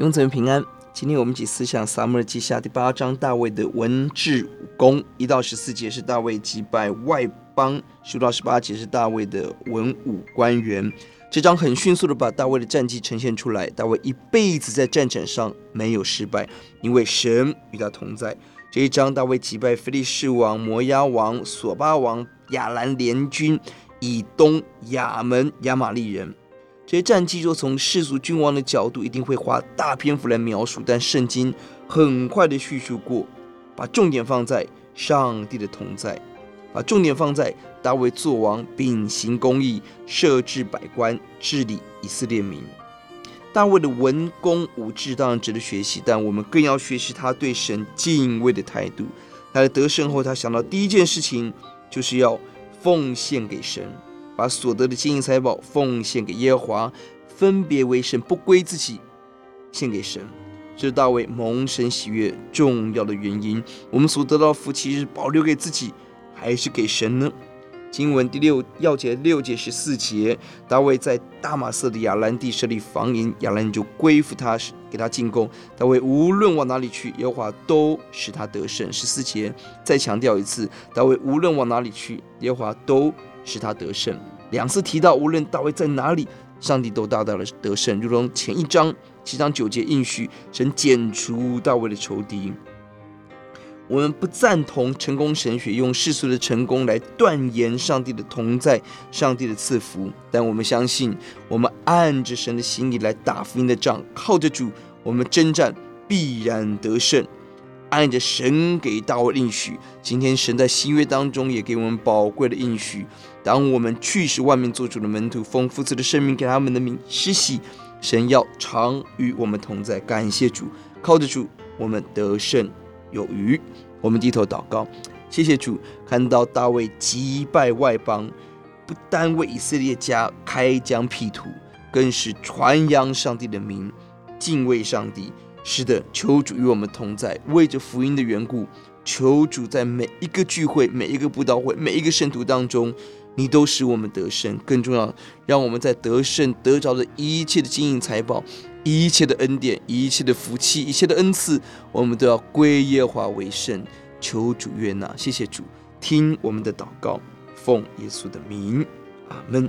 永存平安。今天我们一起思想撒母耳记下第八章大卫的文治武功，一到十四节是大卫击败外邦，十五到十八节是大卫的文武官员。这章很迅速的把大卫的战绩呈现出来。大卫一辈子在战场上没有失败，因为神与他同在。这一章大卫击败非利士王、摩押王、索巴王、亚兰联军、以东、亚门、亚玛利人。这些战绩，若从世俗君王的角度，一定会花大篇幅来描述，但圣经很快的叙述过，把重点放在上帝的同在，把重点放在大卫作王，秉行公义，设置百官，治理以色列民。大卫的文公武治当然值得学习，但我们更要学习他对神敬畏的态度。他在得胜后，他想到第一件事情就是要奉献给神。把所得的金银财宝奉献给耶和华，分别为神，不归自己，献给神。这是大卫蒙神喜悦重要的原因。我们所得到的福气是保留给自己，还是给神呢？经文第六要节六节十四节，大卫在大马色的亚兰地设立防营，亚兰就归附他，给他进贡。大卫无论往哪里去，耶和华都使他得胜。十四节再强调一次，大卫无论往哪里去，耶和华都使他得胜。两次提到，无论大卫在哪里，上帝都大大的得胜，如同前一章七章九节应许，神剪除大卫的仇敌。我们不赞同成功神学用世俗的成功来断言上帝的同在、上帝的赐福，但我们相信，我们按着神的心意来打福音的仗，靠着主，我们征战必然得胜。按着神给大卫应许，今天神在新约当中也给我们宝贵的应许。当我们去使万民做主的门徒，奉父子的圣命给他们的名施洗，神要常与我们同在。感谢主，靠着主，我们得胜。有余，我们低头祷告，谢谢主，看到大卫击败外邦，不单为以色列家开疆辟土，更是传扬上帝的名，敬畏上帝。是的，求主与我们同在，为着福音的缘故，求主在每一个聚会、每一个布道会、每一个圣徒当中，你都使我们得胜。更重要，让我们在得胜得着的一切的金银财宝。一切的恩典，一切的福气，一切的恩赐，我们都要归耶华为圣。求主悦纳，谢谢主，听我们的祷告，奉耶稣的名，阿门。